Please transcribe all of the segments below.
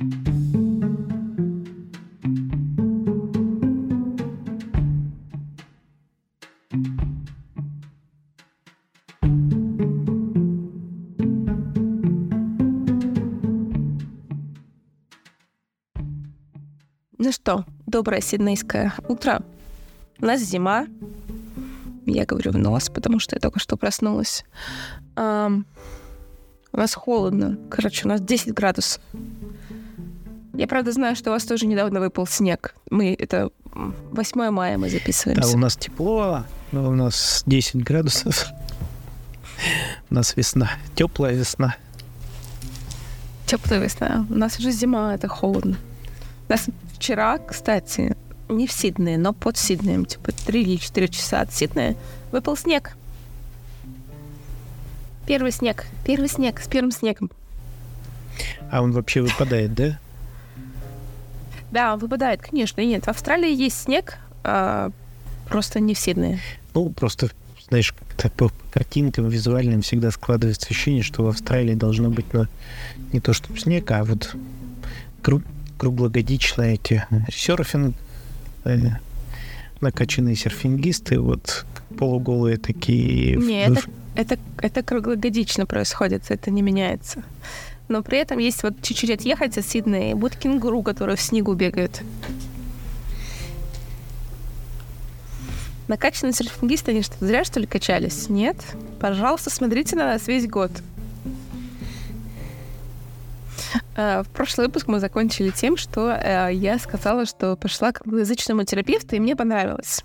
Ну что, доброе сиднейское утро. У нас зима. Я говорю в нос, потому что я только что проснулась. Um, у нас холодно. Короче, у нас 10 градусов. Я, правда, знаю, что у вас тоже недавно выпал снег. Мы это 8 мая мы записываемся. Да, у нас тепло, но у нас 10 градусов. У нас весна. Теплая весна. Теплая весна. У нас уже зима, это холодно. У нас вчера, кстати, не в Сиднее, но под Сиднеем, типа 3 или 4 часа от Сиднея, выпал снег. Первый снег. Первый снег с первым снегом. А он вообще выпадает, да? Да, выпадает, конечно. Нет, в Австралии есть снег, а просто не в Сиднее. Ну, просто, знаешь, по картинкам визуальным всегда складывается ощущение, что в Австралии должно быть ну, не то, что снег, а вот круг круглогодично эти серфинг, э, накачанные серфингисты, вот полуголые такие. Не, это, это, это круглогодично происходит, это не меняется. Но при этом есть вот чуть-чуть отъехать от Сиднея, будут кенгуру, которые в снегу бегают. Накачанные серфингисты, они что, зря, что ли, качались? Нет? Пожалуйста, смотрите на нас весь год. Э, в прошлый выпуск мы закончили тем, что э, я сказала, что пошла к англоязычному терапевту, и мне понравилось.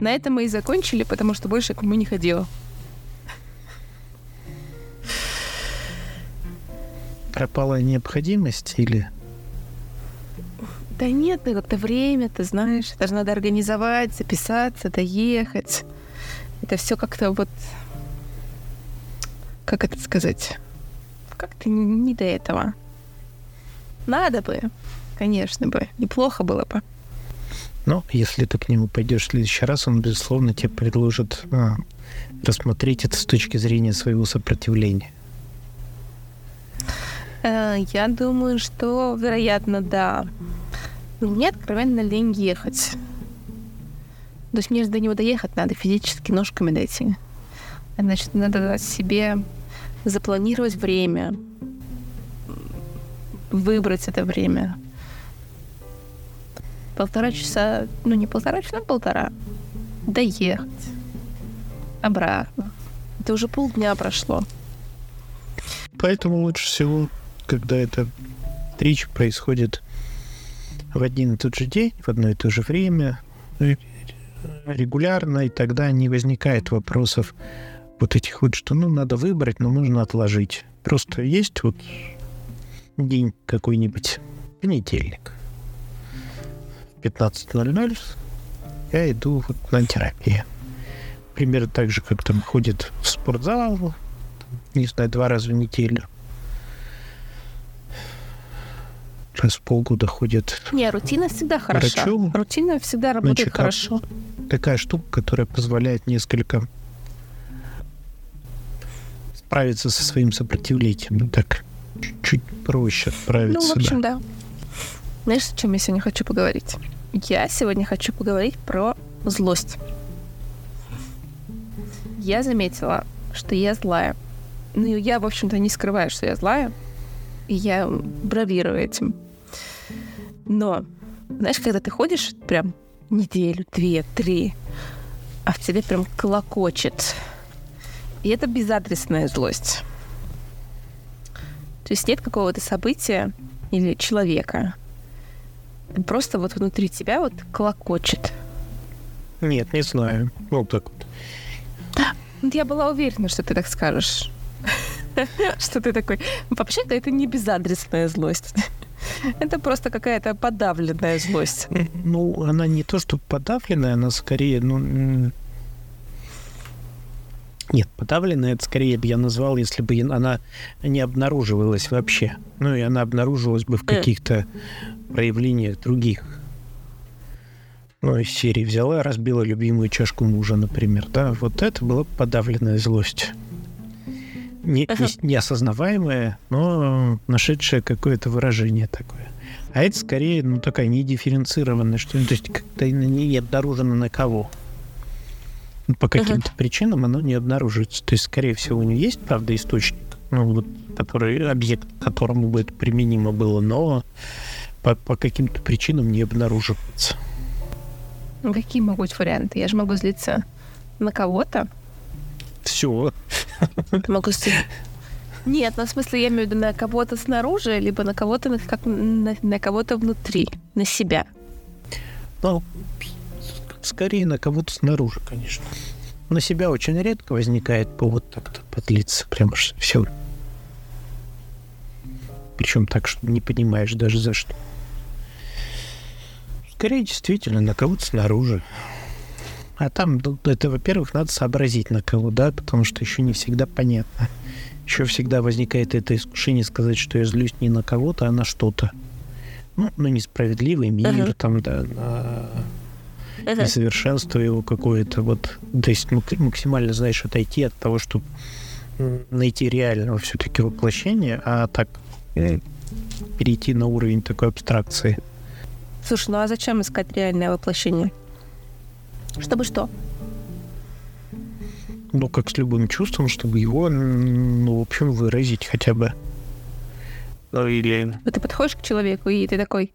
На этом мы и закончили, потому что больше к нему не ходила. Пропала необходимость или... Да нет, ну как-то время, ты знаешь, это же надо организовать, записаться, доехать. Это все как-то вот... Как это сказать? как-то не до этого. Надо бы, конечно бы, неплохо было бы. Но если ты к нему пойдешь в следующий раз, он, безусловно, тебе предложит а, рассмотреть это с точки зрения своего сопротивления. Э, я думаю, что, вероятно, да. Но мне откровенно лень ехать. То есть мне же до него доехать надо физически ножками дойти. Значит, надо себе запланировать время, выбрать это время. Полтора часа, ну не полтора часа, а полтора. Доехать. Обратно. Это уже полдня прошло. Поэтому лучше всего, когда эта встреча происходит в один и тот же день, в одно и то же время, регулярно, и тогда не возникает вопросов, вот этих вот, что ну надо выбрать, но нужно отложить. Просто есть вот день какой-нибудь, понедельник, в 15.00 я иду вот на терапию. Примерно так же, как там ходит в спортзал, не знаю, два раза в неделю. Раз в полгода ходит. Не, рутина всегда хороша. Врачу. Рутина всегда работает Значит, хорошо. Такая штука, которая позволяет несколько справиться со своим сопротивлением. Ну, так, чуть проще справиться. Ну, в общем, да. да. Знаешь, о чем я сегодня хочу поговорить? Я сегодня хочу поговорить про злость. Я заметила, что я злая. Ну, я, в общем-то, не скрываю, что я злая. И я бравирую этим. Но, знаешь, когда ты ходишь прям неделю, две, три, а в тебе прям колокочет и это безадресная злость. То есть нет какого-то события или человека. Просто вот внутри тебя вот колокочет. Нет, не знаю. Вот так вот. Вот я была уверена, что ты так скажешь. Что ты такой. Вообще-то это не безадресная злость. Это просто какая-то подавленная злость. Ну, она не то, что подавленная, она скорее, ну, нет, подавленная, это скорее бы я назвал, если бы она не обнаруживалась вообще. Ну, и она обнаруживалась бы в э. каких-то проявлениях других. Ну, из серии взяла, разбила любимую чашку мужа, например, да, вот это была подавленная злость. Не, не, неосознаваемое, но нашедшее какое-то выражение такое. А это скорее, ну, такая недифференцированная, что то есть как-то не обнаружено на кого. Ну, по каким-то uh-huh. причинам оно не обнаруживается. То есть, скорее всего, у него есть, правда, источник, ну, вот, который, объект, которому бы это применимо было, но по, по каким-то причинам не обнаруживается. Ну, какие могут быть варианты? Я же могу злиться на кого-то. Все. Могу. Нет, ну в смысле я имею в виду на кого-то снаружи, либо на кого-то на, как, на, на кого-то внутри, на себя. Ну, скорее на кого-то снаружи, конечно. На себя очень редко возникает повод так-то подлиться, прямо все. Причем так, что не понимаешь даже за что. Скорее, действительно, на кого-то снаружи. А там, ну, это, во-первых, надо сообразить на кого, да, потому что еще не всегда понятно. Еще всегда возникает это искушение сказать, что я злюсь не на кого-то, а на что-то. Ну, на несправедливый мир, uh-huh. там, да, на uh-huh. несовершенство его какое-то. Вот, то есть максимально, знаешь, отойти от того, чтобы найти реального все-таки воплощения, а так э, перейти на уровень такой абстракции. Слушай, ну а зачем искать реальное воплощение? Чтобы что? Ну, как с любым чувством, чтобы его, ну, в общем, выразить хотя бы. Ну, или... Ты подходишь к человеку, и ты такой...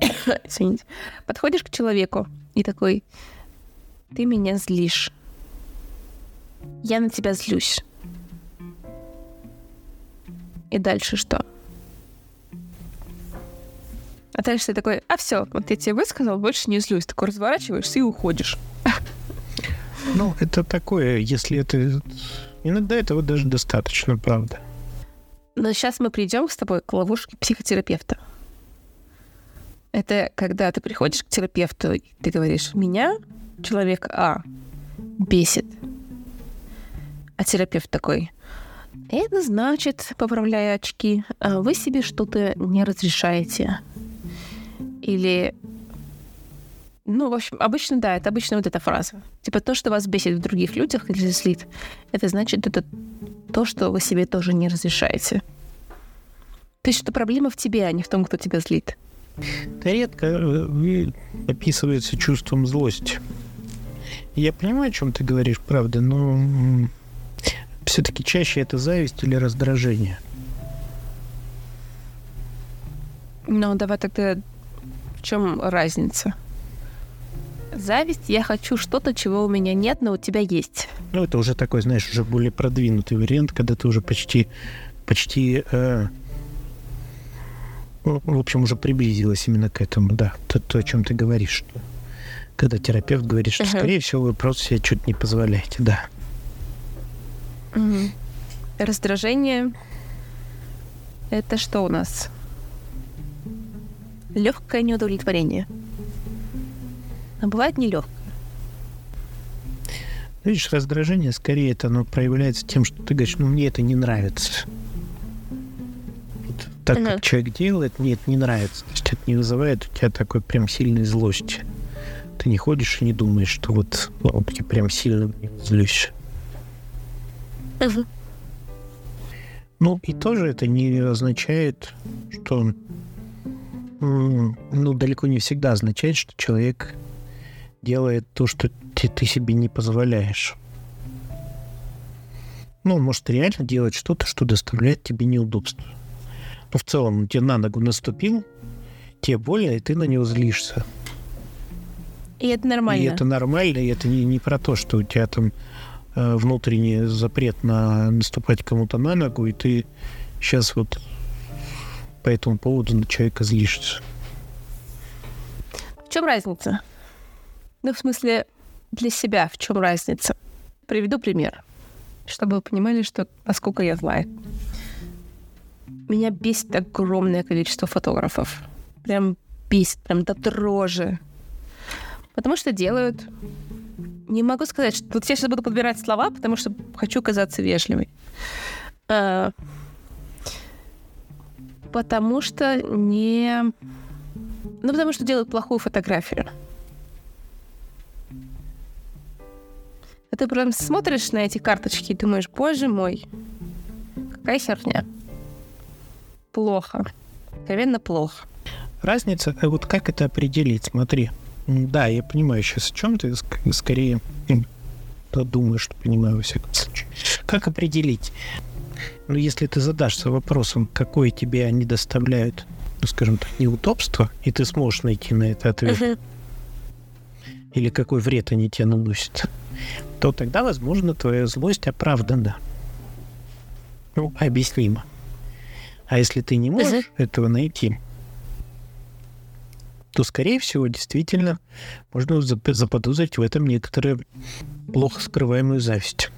Извините. Подходишь к человеку, и такой... Ты меня злишь. Я на тебя злюсь. И дальше что? А дальше ты такой, а все, вот я тебе высказал, больше не злюсь. Такой разворачиваешься и уходишь. Ну, это такое, если это... Иногда этого даже достаточно, правда. Но сейчас мы придем с тобой к ловушке психотерапевта. Это когда ты приходишь к терапевту, и ты говоришь, меня человек А бесит. А терапевт такой, это значит, поправляя очки, «а вы себе что-то не разрешаете. Или ну, в общем, обычно, да, это обычно вот эта фраза. Типа то, что вас бесит в других людях или злит, это значит, это то, что вы себе тоже не разрешаете. То есть, что проблема в тебе, а не в том, кто тебя злит. Да редко э, описывается чувством злости. Я понимаю, о чем ты говоришь, правда, но все-таки чаще это зависть или раздражение. Ну, давай тогда в чем разница? Зависть, я хочу что-то, чего у меня нет, но у тебя есть. Ну, это уже такой, знаешь, уже более продвинутый вариант, когда ты уже почти, почти, э, в общем, уже приблизилась именно к этому, да, то, то о чем ты говоришь. Когда терапевт говорит, что, uh-huh. скорее всего, вы просто себе что-то не позволяете, да. Угу. Раздражение это что у нас? Легкое неудовлетворение. А бывает нелегкое. Видишь, раздражение скорее это оно проявляется тем, что ты говоришь, ну мне это не нравится. Вот так uh-huh. как человек делает, мне это не нравится. То есть это не вызывает у тебя такой прям сильной злости. Ты не ходишь и не думаешь, что вот, вот я прям сильно злюсь. Угу. Ну, и тоже это не означает, что... Ну, далеко не всегда означает, что человек делает то, что ты, ты себе не позволяешь. Ну, он может реально делать что-то, что доставляет тебе неудобство. Но в целом он тебе на ногу наступил, тебе больно, и ты на него злишься. И это нормально. И это нормально, и это не, не про то, что у тебя там Э, внутренний запрет на наступать кому-то на ногу, и ты сейчас вот по этому поводу на человека злишься. В чем разница? Ну, в смысле, для себя в чем разница? Приведу пример, чтобы вы понимали, что насколько я злая. Меня бесит огромное количество фотографов. Прям бесит, прям до дрожи. Потому что делают не могу сказать, что... Вот я сейчас буду подбирать слова, потому что хочу казаться вежливой. А, потому что не... Ну, потому что делают плохую фотографию. А ты прям смотришь на эти карточки и думаешь, боже мой, Какая херня? Плохо. Откровенно плохо. Разница, э, вот как это определить? Смотри. Да, я понимаю сейчас, о чем ты скорее думаю, что понимаю во всяком случае. Как определить? Ну, если ты задашься вопросом, какое тебе они доставляют, ну, скажем так, неудобство, и ты сможешь найти на это ответ, или какой вред они тебе наносят, то тогда, возможно, твоя злость оправдана. Ну, объяснимо. А если ты не можешь этого найти, то, скорее всего, действительно можно заподозрить в этом некоторую плохо скрываемую зависть.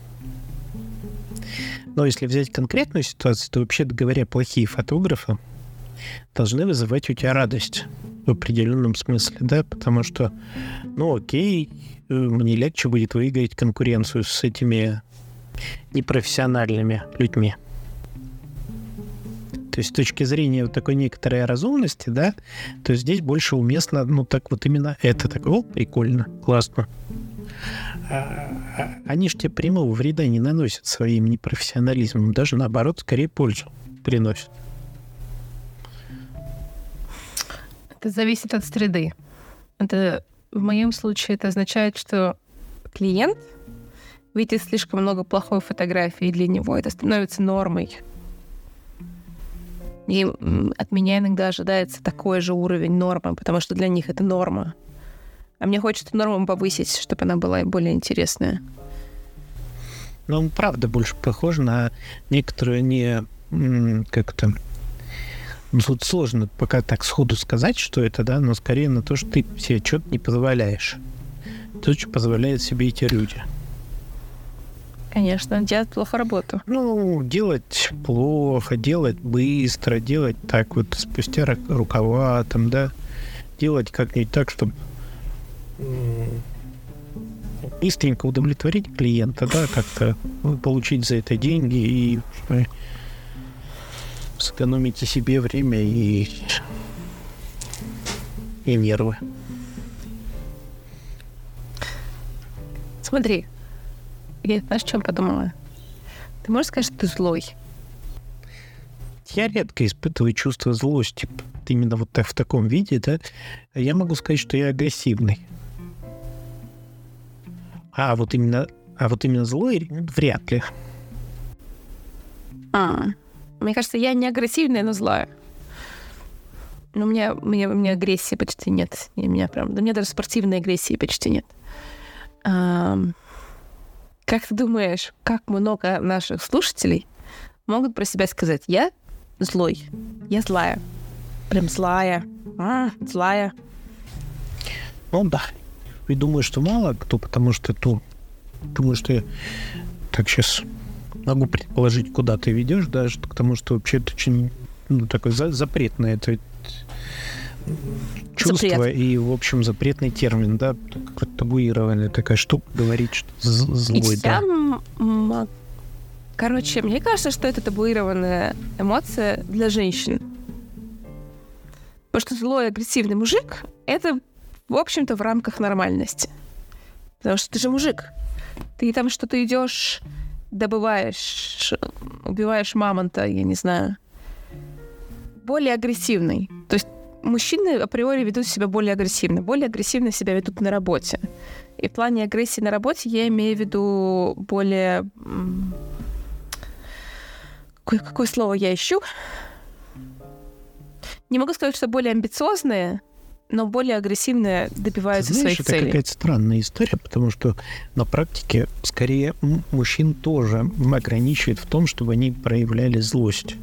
Но если взять конкретную ситуацию, то, вообще говоря, плохие фотографы должны вызывать у тебя радость в определенном смысле, да, потому что, ну, окей, э, мне легче будет выиграть конкуренцию с этими непрофессиональными людьми. То есть с точки зрения вот такой некоторой разумности, да, то здесь больше уместно, ну, так вот именно это. Так, о, прикольно, классно. Они же тебе прямого вреда не наносят своим непрофессионализмом. Даже наоборот, скорее пользу приносят. Это зависит от среды. Это в моем случае это означает, что клиент видит слишком много плохой фотографии, и для него это становится нормой. И от меня иногда ожидается такой же уровень нормы, потому что для них это норма. А мне хочется норму повысить, чтобы она была более интересная. Ну, правда больше похож на некоторую не как-то ну, тут сложно пока так сходу сказать, что это, да, но скорее на то, что ты себе что-то не позволяешь. То, что позволяют себе эти люди. Конечно, делать плохо работу. Ну, делать плохо, делать быстро, делать так вот спустя рукава, там, да, делать как-нибудь так, чтобы быстренько удовлетворить клиента, да, как-то получить за это деньги и сэкономить себе время и, и нервы. Смотри, я знаешь, о чем подумала? Ты можешь сказать, что ты злой? Я редко испытываю чувство злости. Именно вот так, в таком виде, да. Я могу сказать, что я агрессивный. А вот именно, а вот именно злой вряд ли. А, мне кажется, я не агрессивная, но злая. Но у меня, у меня, у меня агрессии почти нет. И у меня прям, да у меня даже спортивной агрессии почти нет. А, как ты думаешь, как много наших слушателей могут про себя сказать, я злой, я злая, прям злая, а, злая. Ну да. И думаю, что мало кто, потому что, ну, думаю, что я так сейчас могу предположить, куда ты ведешь, даже потому что вообще это очень ну, такой за, запретное это чувство Запрет. и, в общем, запретный термин, да, табуированная такая штука, говорить, что злой, да. Я, короче, мне кажется, что это табуированная эмоция для женщин. Потому что злой, агрессивный мужик — это, в общем-то, в рамках нормальности. Потому что ты же мужик. Ты там что-то идешь, добываешь, убиваешь мамонта, я не знаю. Более агрессивный. То есть мужчины априори ведут себя более агрессивно. Более агрессивно себя ведут на работе. И в плане агрессии на работе я имею в виду более... Какое, какое слово я ищу? Не могу сказать, что более амбициозные, но более агрессивные добиваются Ты знаешь, своих это целей. какая-то странная история, потому что на практике скорее мужчин тоже ограничивает в том, чтобы они проявляли злость.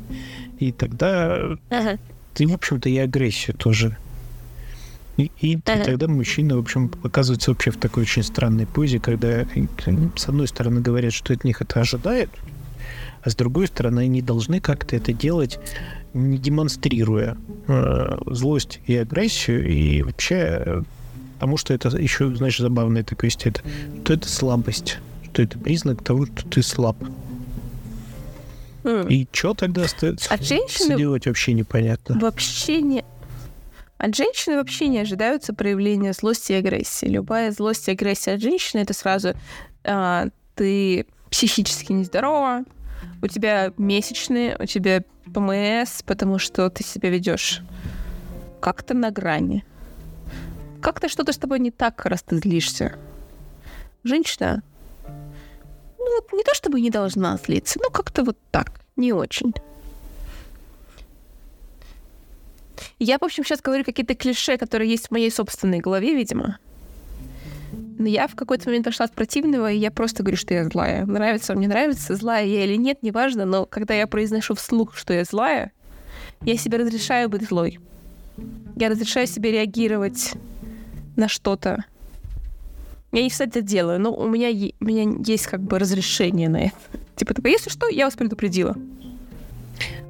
И тогда ага ты, в общем-то, и агрессию тоже. И, и ага. тогда мужчина, в общем, оказывается вообще в такой очень странной позе, когда с одной стороны говорят, что от них это ожидают, а с другой стороны они должны как-то это делать, не демонстрируя э, злость и агрессию, и вообще, потому что это еще, знаешь, забавное такое есть, это, что это слабость, что это признак того, что ты слаб. И что тогда остается От женщины делать вообще непонятно. Вообще не... От женщины вообще не ожидаются проявления злости и агрессии. Любая злость и агрессия от женщины — это сразу а, ты психически нездорова, у тебя месячные, у тебя ПМС, потому что ты себя ведешь как-то на грани. Как-то что-то с тобой не так, раз ты злишься. Женщина, ну, не то чтобы не должна злиться, но как-то вот так, не очень. Я, в общем, сейчас говорю какие-то клише, которые есть в моей собственной голове, видимо. Но я в какой-то момент пошла от противного, и я просто говорю, что я злая. Нравится мне нравится, злая я или нет, неважно, но когда я произношу вслух, что я злая, я себе разрешаю быть злой. Я разрешаю себе реагировать на что-то. Я не всегда это делаю, но у меня, у меня есть как бы разрешение на это. Типа такое, если что, я вас предупредила.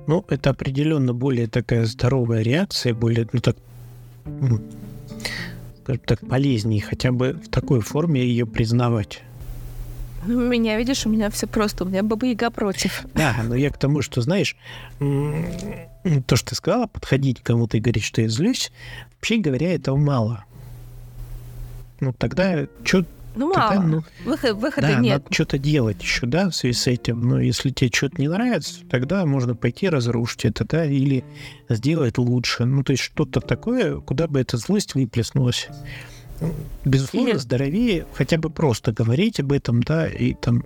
Ну, это определенно более такая здоровая реакция, более, ну так, скажем так, полезнее хотя бы в такой форме ее признавать. Ну, меня, видишь, у меня все просто, у меня баба Яга против. Да, но я к тому, что, знаешь, то, что ты сказала, подходить к кому-то и говорить, что я злюсь, вообще говоря, этого мало. Ну, тогда что ну, мало. Тогда, ну, Выход, выхода да, нет. надо что-то делать еще, да, в связи с этим. Но если тебе что-то не нравится, тогда можно пойти разрушить это, да, или сделать лучше. Ну, то есть что-то такое, куда бы эта злость выплеснулась. Безусловно, или... здоровее хотя бы просто говорить об этом, да, и там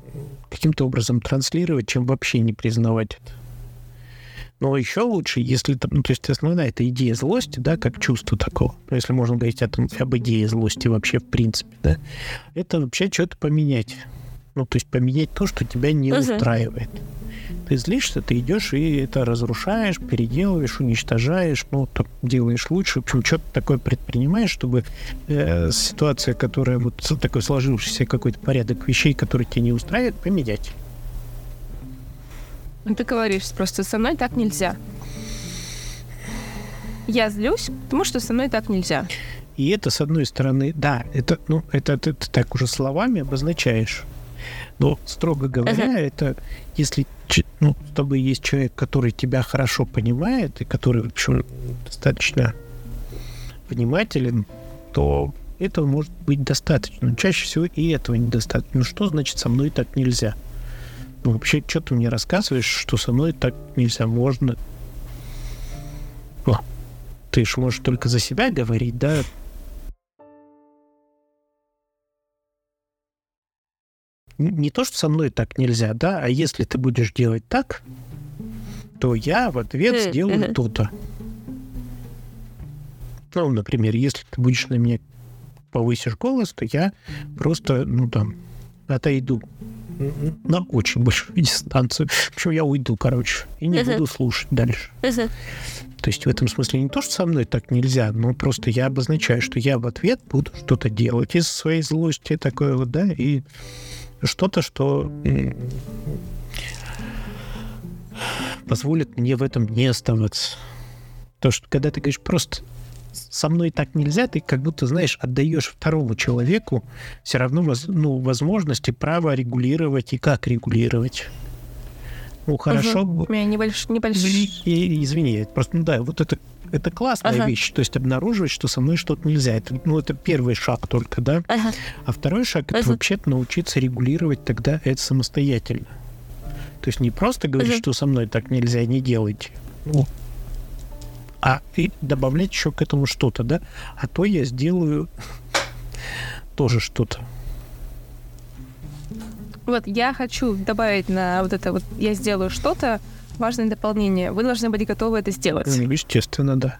каким-то образом транслировать, чем вообще не признавать это. Но еще лучше, если там, ну, то есть основная это идея злости, да, как чувство такого. Если можно говорить о том, об идее злости вообще в принципе, да, это вообще что-то поменять. Ну, то есть поменять то, что тебя не uh-huh. устраивает. Ты злишься, ты идешь и это разрушаешь, переделываешь, уничтожаешь, ну, там, делаешь лучше. В общем, что-то такое предпринимаешь, чтобы э, ситуация, которая вот такой сложившийся какой-то порядок вещей, который тебя не устраивает, поменять. Ну, ты говоришь, просто со мной так нельзя. Я злюсь, потому что со мной так нельзя. И это, с одной стороны, да, это, ну, это ты, ты так уже словами обозначаешь. Но, строго говоря, uh-huh. это если ну, с тобой есть человек, который тебя хорошо понимает и который, в общем, достаточно внимателен, то этого может быть достаточно. Но чаще всего и этого недостаточно. Ну что значит со мной так нельзя? Ну, вообще, что ты мне рассказываешь, что со мной так нельзя, можно? О, ты ж можешь только за себя говорить, да? Не то, что со мной так нельзя, да, а если ты будешь делать так, то я в ответ сделаю то-то. Ну, например, если ты будешь на меня повысишь голос, то я просто, ну, там, отойду на очень большую дистанцию. Общем, я уйду, короче, и не буду слушать дальше. То есть в этом смысле не то, что со мной так нельзя, но просто я обозначаю, что я в ответ буду что-то делать из своей злости, такое вот, да, и что-то, что позволит мне в этом не оставаться. То, что когда ты говоришь просто со мной так нельзя, ты как будто, знаешь, отдаешь второму человеку все равно воз, ну, возможности, право регулировать и как регулировать. Ну, хорошо. Угу. У меня небольш... небольшой... Извини, просто, ну да, вот это, это классная ага. вещь, то есть обнаруживать, что со мной что-то нельзя. Это, ну, это первый шаг только, да? Ага. А второй шаг — это ага. вообще-то научиться регулировать тогда это самостоятельно. То есть не просто говорить, ага. что со мной так нельзя, не делайте. Ну, а и добавлять еще к этому что-то, да? А то я сделаю тоже что-то. Вот, я хочу добавить на вот это вот «я сделаю что-то» важное дополнение. Вы должны быть готовы это сделать. Ну, естественно, да.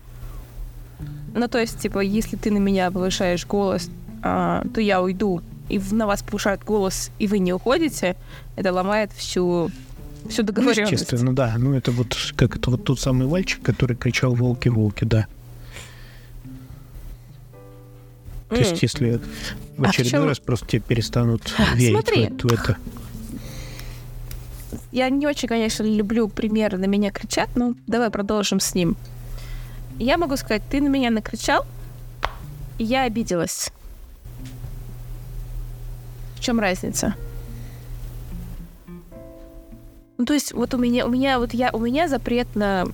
Ну, то есть, типа, если ты на меня повышаешь голос, а, то я уйду, и на вас повышают голос, и вы не уходите, это ломает всю всю договоренность. Ну, естественно, да. Ну, это вот как это вот тот самый мальчик, который кричал «Волки, волки», да. То есть, если в а очередной а раз просто тебе перестанут верить Смотри. в, в это. Я не очень, конечно, люблю примеры «на меня кричат», но давай продолжим с ним. Я могу сказать, ты на меня накричал, и я обиделась. В чем разница? Ну, то есть вот у меня, у меня, вот я, у меня запрет на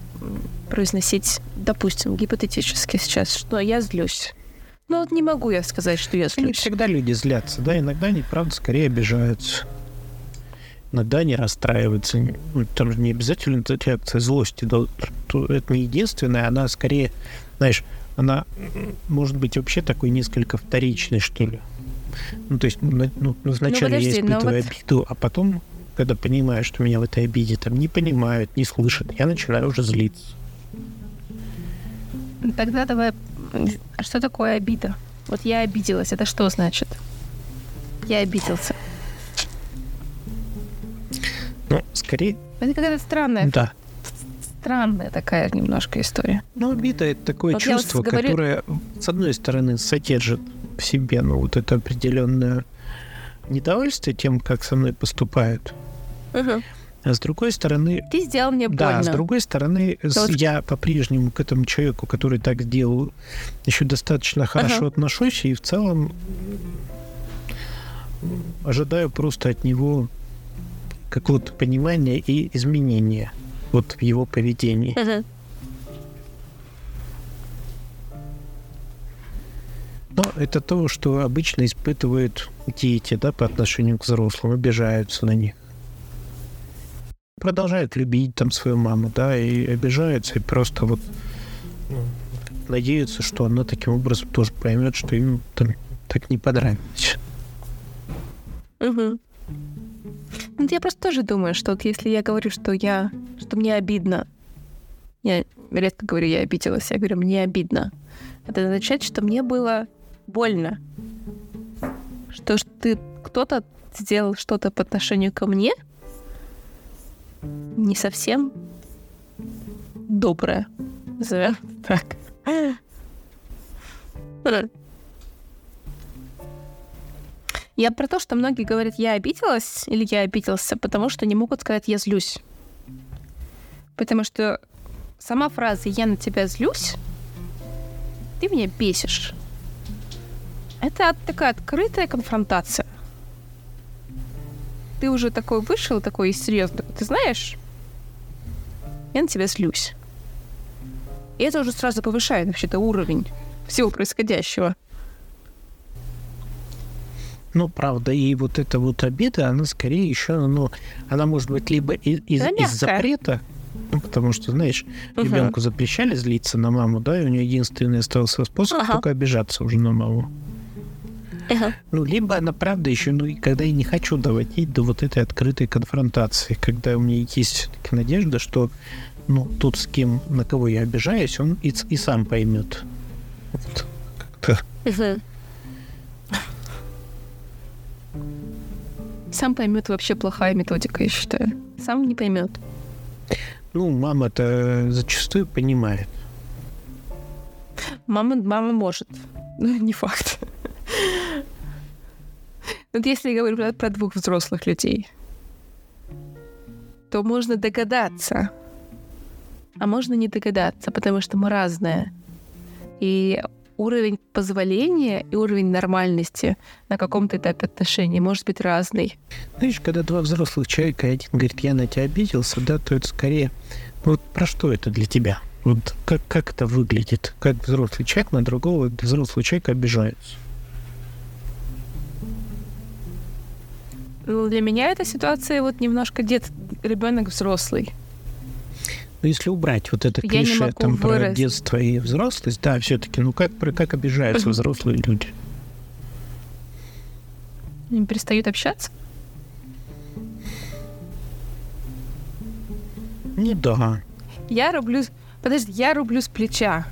произносить, допустим, гипотетически сейчас, что я злюсь. Ну вот не могу я сказать, что я злюсь. Не всегда люди злятся, да, иногда они, правда, скорее обижаются. Иногда не расстраиваться. Ну, там же не обязательно это реакция злости. Да, это не единственная, она скорее, знаешь, она может быть вообще такой несколько вторичной, что ли. Ну, то есть, ну, ну вначале ну, подожди, я испытываю вот... обиду, а потом, когда понимаю, что меня в этой обиде там не понимают, не слышат, я начинаю уже злиться. Тогда давай, а что такое обида? Вот я обиделась, это что значит? Я обиделся. Ну, скорее... Это какая-то странная. Да. Странная такая немножко история. Ну, обида — это такое вот чувство, вот говорю... которое, с одной стороны, содержит в себе, ну, вот это определенное недовольствие тем, как со мной поступают. Угу. А с другой стороны... Ты сделал мне больно. Да, с другой стороны, да, я по-прежнему к этому человеку, который так сделал, еще достаточно хорошо ага. отношусь, и в целом ожидаю просто от него какого-то понимания и изменения вот в его поведении. Ага. Но это то, что обычно испытывают дети да, по отношению к взрослым, обижаются на них. Продолжают любить там свою маму, да, и обижаются, и просто вот надеются, что она таким образом тоже поймет, что им там так не понравилось. Угу. Ну, я просто тоже думаю, что вот если я говорю, что я, что мне обидно, я редко говорю, я обиделась, я говорю, мне обидно. Это означает, что мне было больно. Что ты кто-то сделал что-то по отношению ко мне не совсем доброе. Назовем так. Я про то, что многие говорят, я обиделась или я обиделся, потому что не могут сказать, я злюсь. Потому что сама фраза «я на тебя злюсь», ты меня бесишь. Это такая открытая конфронтация. Ты уже такой вышел, такой серьезный. Ты знаешь, я на тебя злюсь. И это уже сразу повышает вообще-то уровень всего происходящего. Ну, правда, и вот эта вот обида, она скорее еще, ну, она может быть либо из, из, из запрета, ну, потому что, знаешь, угу. ребенку запрещали злиться на маму, да, и у нее единственный остался способ ага. только обижаться уже на маму. Ага. Ну, либо она правда еще, ну, и когда я не хочу доводить до вот этой открытой конфронтации, когда у меня есть надежда, что ну, тот, с кем, на кого я обижаюсь, он и, и сам поймет. Вот, как-то. Угу. Сам поймет вообще плохая методика, я считаю. Сам не поймет. Ну, мама-то зачастую понимает. Мама, мама может. Ну, не факт. Вот если я говорю про, про двух взрослых людей, то можно догадаться, а можно не догадаться, потому что мы разные. И уровень позволения и уровень нормальности на каком-то этапе отношений может быть разный. Знаешь, когда два взрослых человека, один говорит, я на тебя обиделся, да, то это скорее... Вот про что это для тебя? Вот как, как это выглядит? Как взрослый человек на другого взрослого человека обижается? Для меня эта ситуация вот немножко дед, ребенок взрослый. Но если убрать вот это клише там про детство и взрослость, да, все-таки, ну как, как обижаются взрослые люди? Они перестают общаться? Ну да. Я рублю... Подожди, я рублю с плеча.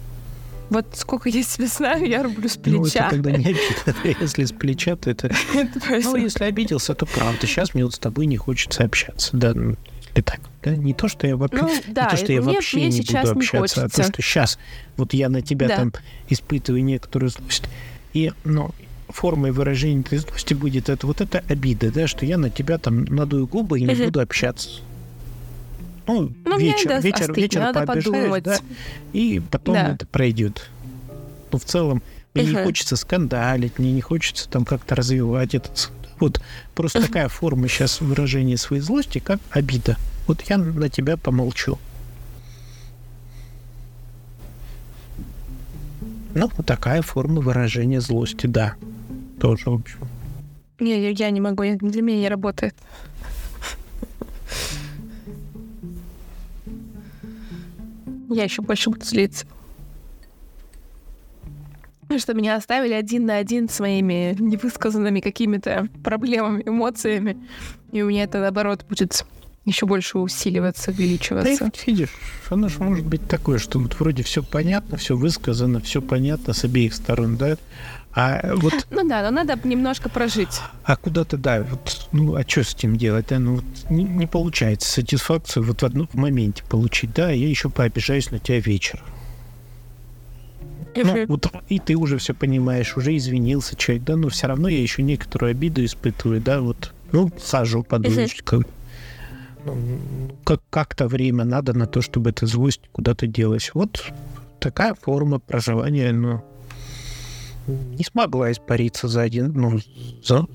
Вот сколько я себя знаю, я рублю с плеча. Ну, это тогда не обидно. Если с плеча, то это... Ну, если обиделся, то правда. Сейчас мне вот с тобой не хочется общаться. Да, ну, и так. Да? Не то, что я, вообще, ну, да, не, то, что я мне, вообще мне не буду общаться, не а то, что сейчас вот я на тебя да. там испытываю некоторую злость. И, ну, формой выражения этой злости будет это вот эта обида, да, что я на тебя там надую губы и не буду общаться. Ну, ну вечер, вечер, остыть, вечер пообижаюсь, да, и потом да. это пройдет. Ну, в целом, мне uh-huh. не хочется скандалить, мне не хочется там как-то развивать этот вот просто такая форма сейчас выражения своей злости, как обида. Вот я на тебя помолчу. Ну, вот такая форма выражения злости, да. Тоже, в общем. Не, я не могу, для меня не работает. Я еще больше буду злиться. Что меня оставили один на один с моими невысказанными какими-то проблемами, эмоциями. И у меня это, наоборот, будет еще больше усиливаться, увеличиваться. Да, видишь, оно же может быть такое, что вот вроде все понятно, все высказано, все понятно с обеих сторон, да, а вот... Ну да, но надо немножко прожить. А куда-то, да, вот, ну, а что с этим делать? Да? Ну, вот не, не получается сатисфакцию вот в одном моменте получить, да, я еще пообижаюсь на тебя вечером. Ну, вот и ты уже все понимаешь, уже извинился человек, да, но все равно я еще некоторую обиду испытываю, да, вот, ну, сажу подушечку. Ну, как- как-то время надо на то, чтобы эта злость куда-то делась. Вот такая форма проживания, ну, не смогла испариться за один, ну, за,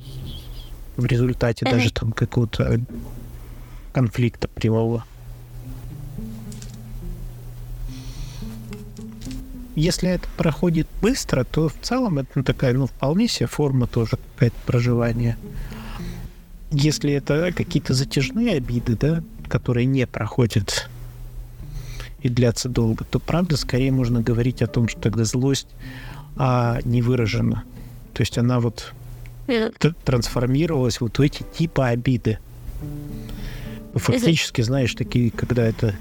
в результате даже там какого-то конфликта прямого. Если это проходит быстро, то в целом это такая, ну, вполне себе форма тоже какая-то проживания. Если это какие-то затяжные обиды, да, которые не проходят и длятся долго, то правда скорее можно говорить о том, что тогда злость а, не выражена. То есть она вот трансформировалась вот в эти типы обиды. Фактически, знаешь, такие, когда это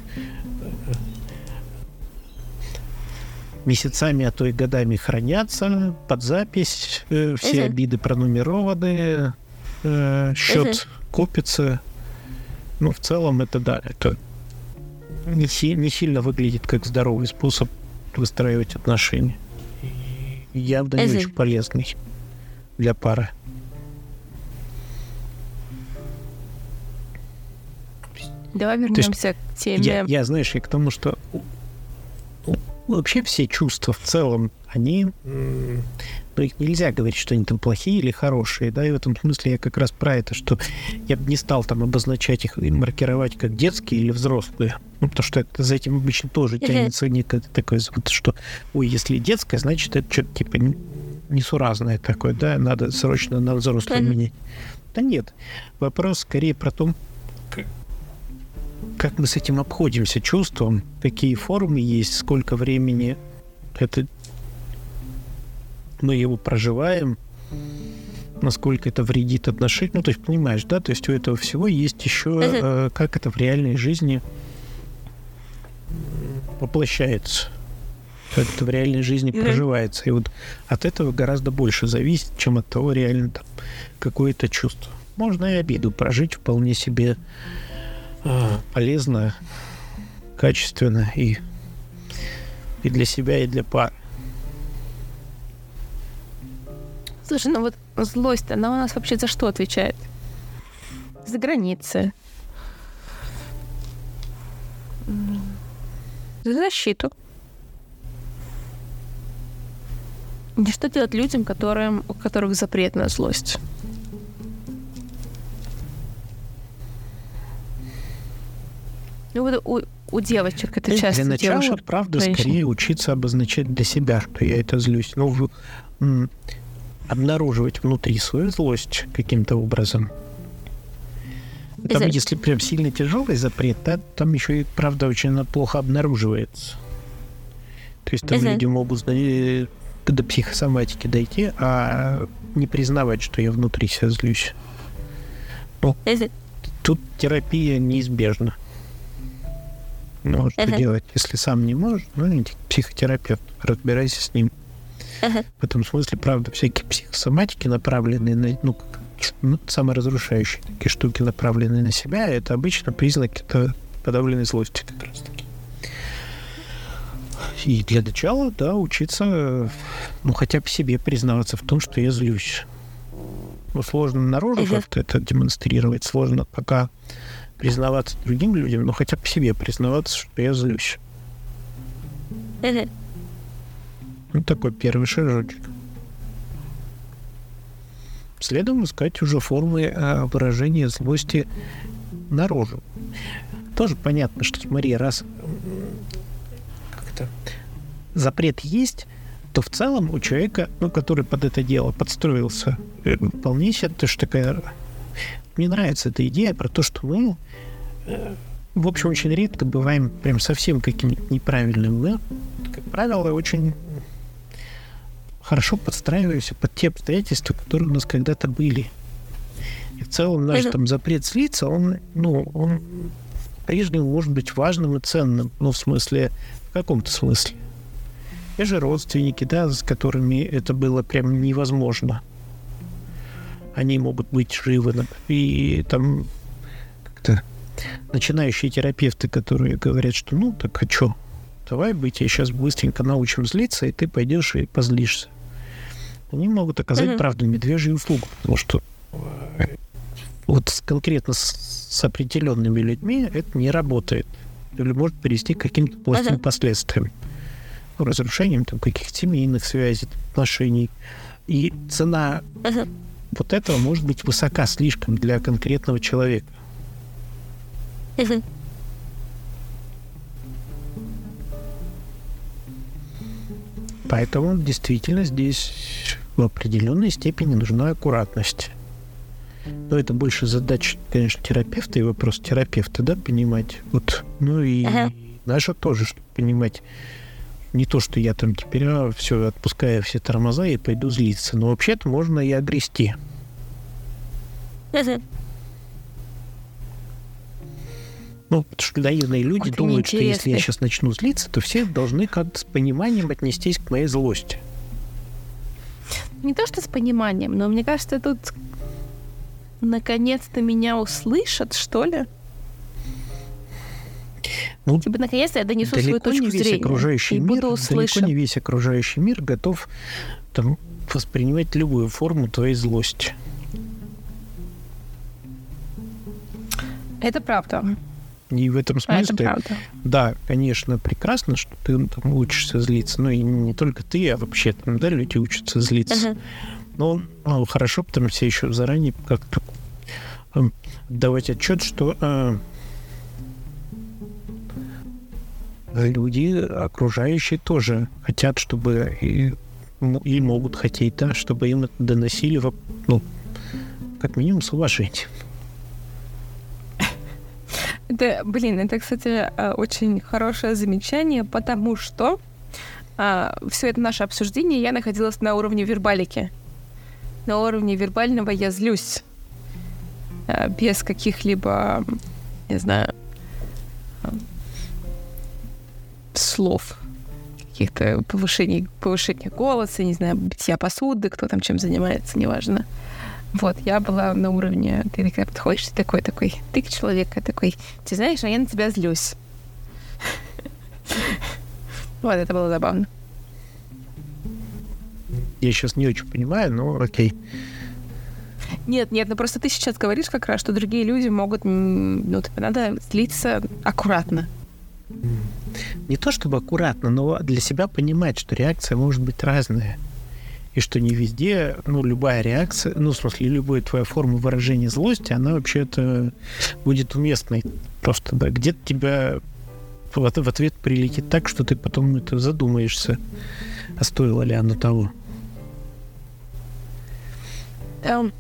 месяцами, а то и годами хранятся под запись, э, все uh-huh. обиды пронумерованы, э, счет uh-huh. копится. Ну, в целом это да, это не, си- не сильно выглядит как здоровый способ выстраивать отношения. Явно не очень полезный для пары. Давай вернемся есть, к теме. Я, я, знаешь, я к тому, что вообще все чувства в целом, они, ну, их нельзя говорить, что они там плохие или хорошие, да, и в этом смысле я как раз про это, что я бы не стал там обозначать их и маркировать как детские или взрослые, ну, потому что это, за этим обычно тоже тянется некое такое, что, ой, если детское, значит, это что-то типа несуразное такое, да, надо срочно на взрослое менять. Да нет, вопрос скорее про то, как мы с этим обходимся чувством, какие формы есть, сколько времени это мы его проживаем, насколько это вредит отношениям. Ну, то есть, понимаешь, да, то есть у этого всего есть еще, э, как это в реальной жизни воплощается, как это в реальной жизни проживается. И вот от этого гораздо больше зависит, чем от того, реально там какое-то чувство. Можно и обиду прожить вполне себе полезно, качественно и, и для себя, и для пары. Слушай, ну вот злость, она у нас вообще за что отвечает? За границы. За защиту. И что делать людям, которым, у которых запрет на злость? Ну вот у, у девочек это часто Для начала, девушек, правда, женщин. скорее учиться обозначать для себя, что я это злюсь. Ну, обнаруживать внутри свою злость каким-то образом. Там, если прям сильно тяжелый запрет, да, там еще и, правда, очень плохо обнаруживается. То есть там люди могут до психосоматики дойти, а не признавать, что я внутри себя злюсь. Ну, тут терапия неизбежна. Ну, что uh-huh. делать, если сам не можешь? Ну, психотерапевту, разбирайся с ним. Uh-huh. В этом смысле, правда, всякие психосоматики, направленные на, ну, ну, саморазрушающие такие штуки, направленные на себя, это обычно признак это подавленной злости как раз таки. И для начала, да, учиться, ну, хотя бы себе признаваться в том, что я злюсь. Ну, сложно наружу uh-huh. как-то это демонстрировать, сложно пока признаваться другим людям, но хотя бы себе признаваться, что я злюсь. Ну, такой первый шажочек. Следом искать уже формы а, выражения злости наружу. Тоже понятно, что, смотри, раз как-то запрет есть, то в целом у человека, ну, который под это дело подстроился, э, вполне себе, то, что такая мне нравится эта идея про то, что мы э, в общем, очень редко бываем прям совсем каким-нибудь неправильным. Мы, как правило, очень хорошо подстраиваемся под те обстоятельства, которые у нас когда-то были. И в целом наш там запрет слиться, он, ну, он по-прежнему может быть важным и ценным. Ну, в смысле, в каком-то смысле. Те же родственники, да, с которыми это было прям невозможно. Они могут быть живы. И там как-то начинающие терапевты, которые говорят, что ну так а что, давай быть, я сейчас быстренько научим злиться, и ты пойдешь и позлишься. Они могут оказать, mm-hmm. правда, медвежью услугу, потому что э, вот конкретно с, с определенными людьми это не работает. Или может привести к каким-то плохим uh-huh. последствиям. Ну, разрушением там, каких-то семейных связей, отношений. И цена uh-huh. Вот этого может быть высока слишком для конкретного человека. Поэтому действительно здесь в определенной степени нужна аккуратность. Но это больше задача, конечно, терапевта и вопрос терапевта, да, понимать. Вот, ну и ага. наша тоже, чтобы понимать, не то, что я там теперь а, все отпускаю все тормоза и пойду злиться, но вообще-то можно и огрести. Ну, потому что наивные люди Ох, думают, что если я сейчас начну злиться, то все должны как-то с пониманием отнестись к моей злости. Не то, что с пониманием, но мне кажется, тут наконец-то меня услышат, что ли? Ну, типа, наконец-то я донесу свою точку не весь зрения. Окружающий и мир, буду услышан. Далеко не весь окружающий мир готов там, воспринимать любую форму твоей злости. Это правда. И в этом смысле, а да, конечно, прекрасно, что ты там учишься злиться. Ну и не только ты, а вообще там, да, люди учатся злиться. Uh-huh. Но ну, хорошо, потому все еще заранее как-то э, давать отчет, что люди окружающие тоже хотят, чтобы и, и могут хотеть, да, чтобы им это доносили, ну, как минимум, с уважением. Это, блин, это, кстати, э, очень хорошее замечание, потому что а, все это наше обсуждение я находилась на уровне вербалики на уровне вербального я злюсь. Э, без каких-либо, не знаю, слов каких-то повышений, повышения голоса, не знаю, битья посуды, кто там чем занимается, неважно. Вот, я была на уровне, ты такая подходишь, ты такой, такой, ты человек, такой, ты знаешь, а я на тебя злюсь. Вот, это было забавно. Я сейчас не очень понимаю, но окей. Нет, нет, ну просто ты сейчас говоришь как раз, что другие люди могут, ну, типа, надо слиться аккуратно. Не то чтобы аккуратно, но для себя понимать, что реакция может быть разная. И что не везде, ну, любая реакция, ну, в смысле, любая твоя форма выражения злости, она вообще-то будет уместной. Просто, да, где-то тебя в, ответ прилетит так, что ты потом это задумаешься, а стоило ли оно того. Эм.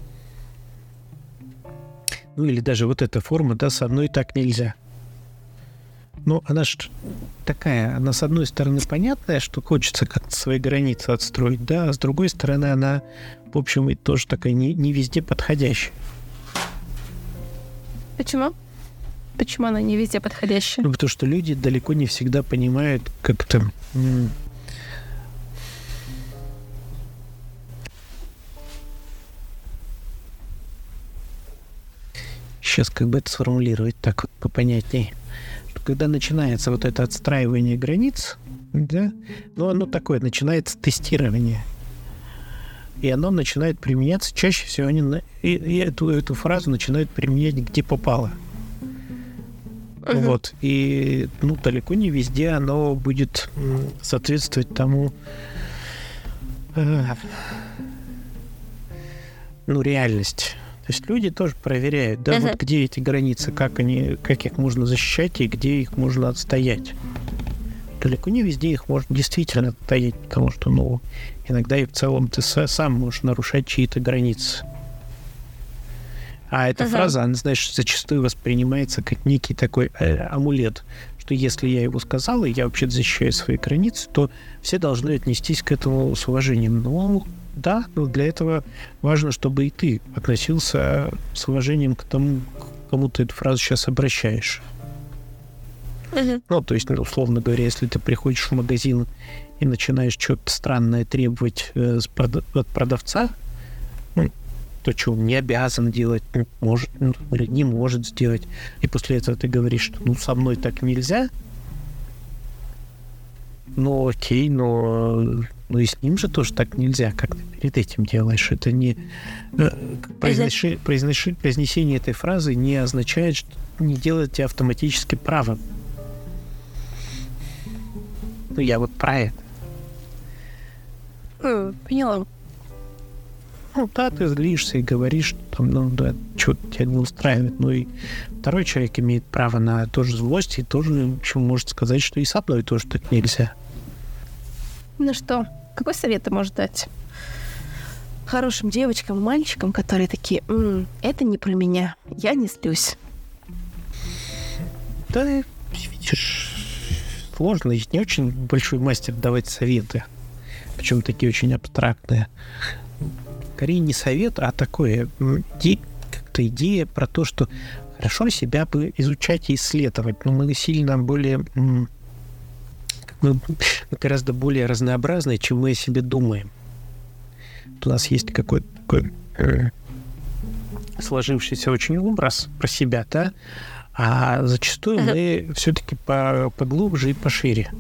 Ну или даже вот эта форма, да, со мной так нельзя. Ну, она же такая, она с одной стороны понятная, что хочется как-то свои границы отстроить, да, а с другой стороны она, в общем, и тоже такая не, не везде подходящая. Почему? Почему она не везде подходящая? Ну, потому что люди далеко не всегда понимают, как то сейчас как бы это сформулировать так вот попонятнее. Когда начинается вот это отстраивание границ, да, ну оно такое, начинается тестирование. И оно начинает применяться, чаще всего они на, и, и эту, эту фразу начинают применять где попало. Вот. И ну, далеко не везде оно будет соответствовать тому, э, ну, реальность то есть люди тоже проверяют, да, uh-huh. вот где эти границы, как они, как их можно защищать и где их можно отстоять. Далеко не везде их можно действительно отстоять, потому что, ну, иногда и в целом ты сам можешь нарушать чьи-то границы. А эта Ага. фраза, она, знаешь, зачастую воспринимается как некий такой э, амулет, что если я его сказал, и я вообще защищаю свои границы, то все должны отнестись к этому с уважением. Ну, да, но для этого важно, чтобы и ты относился с уважением к тому, к кому ты эту фразу сейчас обращаешь. Ну, то есть, ну, условно говоря, если ты приходишь в магазин и начинаешь что-то странное требовать э, от продавца, ну, то, что он не обязан делать, может, ну, или не может сделать, и после этого ты говоришь, что ну, со мной так нельзя, ну, окей, но, э, ну и с ним же тоже так нельзя, как ты перед этим делаешь. Это не... э, произноши- произноши- произнесение этой фразы не означает, что не делает тебя автоматически правым. Ну, я вот про это. Э, Поняла. Ну, да, ты злишься и говоришь, что там, ну, да, что тебя не устраивает. Ну, и второй человек имеет право на тоже злость и тоже, общем, может сказать, что и со мной тоже так нельзя. Ну что, какой совет ты можешь дать? Хорошим девочкам и мальчикам, которые такие, «М, это не про меня, я не слюсь. Да, видишь, сложно. Я не очень большой мастер давать советы. Причем такие очень абстрактные. Скорее не совет, а такое иде- как-то идея про то, что хорошо себя бы изучать и исследовать, но мы сильно более мы гораздо более разнообразные, чем мы о себе думаем. У нас есть какой-то такой э, сложившийся очень образ про себя, да, а зачастую мы все-таки по, поглубже и пошире.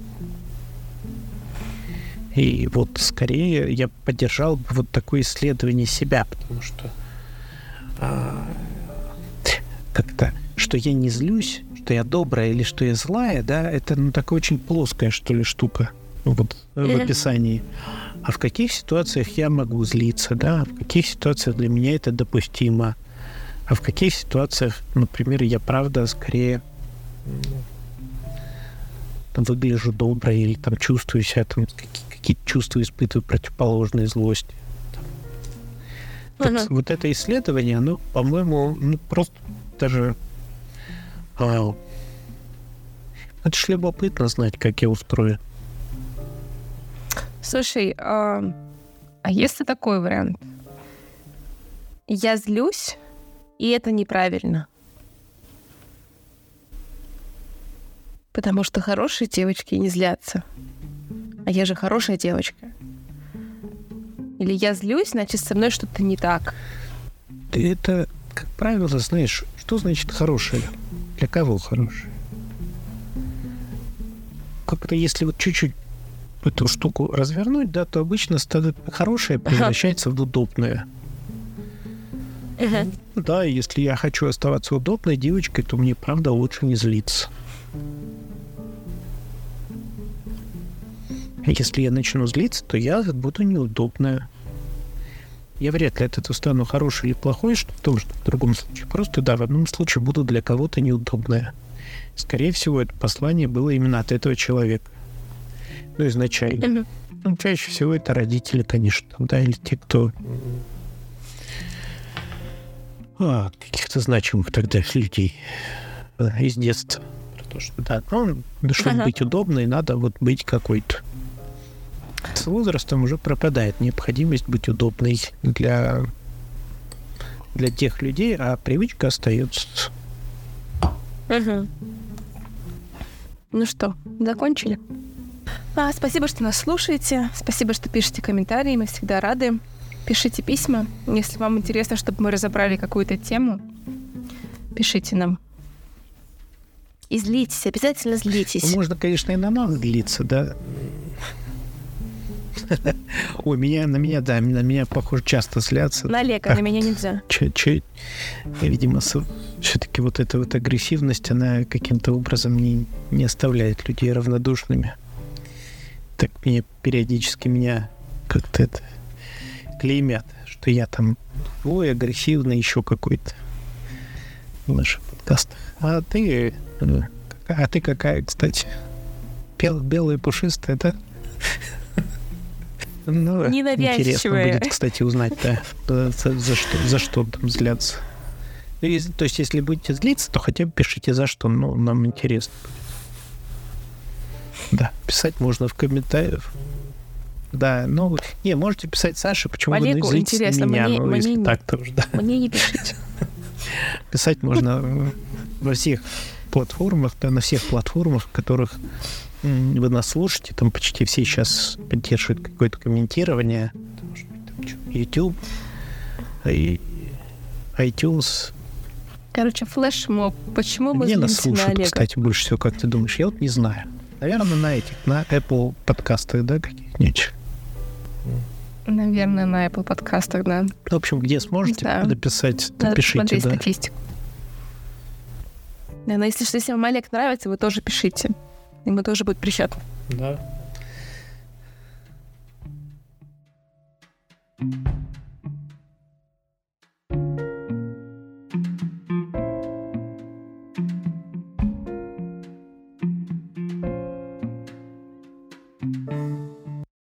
И вот скорее я поддержал бы вот такое исследование себя, потому что а, как-то, что я не злюсь, что я добрая или что я злая, да, это ну, такая очень плоская, что ли, штука вот, в описании. А в каких ситуациях я могу злиться, да, а в каких ситуациях для меня это допустимо, а в каких ситуациях, например, я правда скорее там, выгляжу добро или там чувствую себя, там какие- какие-то чувства испытываю противоположные злости. Вот, Ага. вот это исследование, оно, по-моему, ну, просто даже... а, это ж любопытно знать, как я устроен. Слушай, а, а если такой вариант? Я злюсь, и это неправильно. Потому что хорошие девочки не злятся. А я же хорошая девочка. Или я злюсь, значит, со мной что-то не так. Ты это, как правило, знаешь, что значит хорошее? Для кого хорошее? Как-то если вот чуть-чуть эту штуку развернуть, да, то обычно ста- хорошее превращается в удобное. Да, и если я хочу оставаться удобной девочкой, то мне, правда, лучше не злиться. Если я начну злиться, то я буду неудобная. Я вряд ли от этого стану хороший или плохой, что в том, что в другом случае. Просто, да, в одном случае буду для кого-то неудобная. Скорее всего, это послание было именно от этого человека. Ну, изначально. Ну, чаще всего это родители, конечно, да, или те, кто а, каких-то значимых тогда людей э, из детства. Про то, что, да, ну, да, чтобы Ага. быть удобной, надо вот быть какой-то. С возрастом уже пропадает необходимость быть удобной для, для тех людей, а привычка остается. Мгм. Ну что, закончили? А, спасибо, что нас слушаете. Спасибо, что пишете комментарии. Мы всегда рады. Пишите письма. Если вам интересно, чтобы мы разобрали какую-то тему, пишите нам. И злитесь, обязательно злитесь. Можно, конечно, и на нас длиться, да. Ой, меня, на меня, да, на меня, похоже, часто злятся. На Олега, на меня нельзя. Че, че, видимо, все-таки вот эта вот агрессивность, она каким-то образом не, не оставляет людей равнодушными. Так меня периодически меня как-то это клеймят, что я там ой, агрессивный еще какой-то в наших подкастах. А ты, э, а ты какая, кстати? Бел, белая пушистая, да? Ну, Ненавязчивая. интересно будет, кстати, узнать, да, за, за что, за что там злятся. И, то есть, если будете злиться, то хотя бы пишите за что, ну, нам интересно будет. Да, писать можно в комментариях. Да, ну, не, можете писать Саше, почему Олегу вы злитесь интересно, на меня, мне- ну, мне если не- так, то уж, да. Мне не пишите. Писать можно э, во всех платформах, да, на всех платформах, в которых вы нас слушаете, там почти все сейчас поддерживают какое-то комментирование. Это может быть, там, чё, YouTube, и iTunes. Короче, флешмоб. Почему мы Где нас на слушают, Олега? кстати, больше всего, как ты думаешь? Я вот не знаю. Наверное, на этих, на Apple подкастах, да, каких-нибудь. Наверное, на Apple подкастах, да. В общем, где сможете знаю. написать, Надо напишите, да. статистику. Да, но если что, если вам Олег нравится, вы тоже пишите. Ему тоже будет приятно. Да. thank you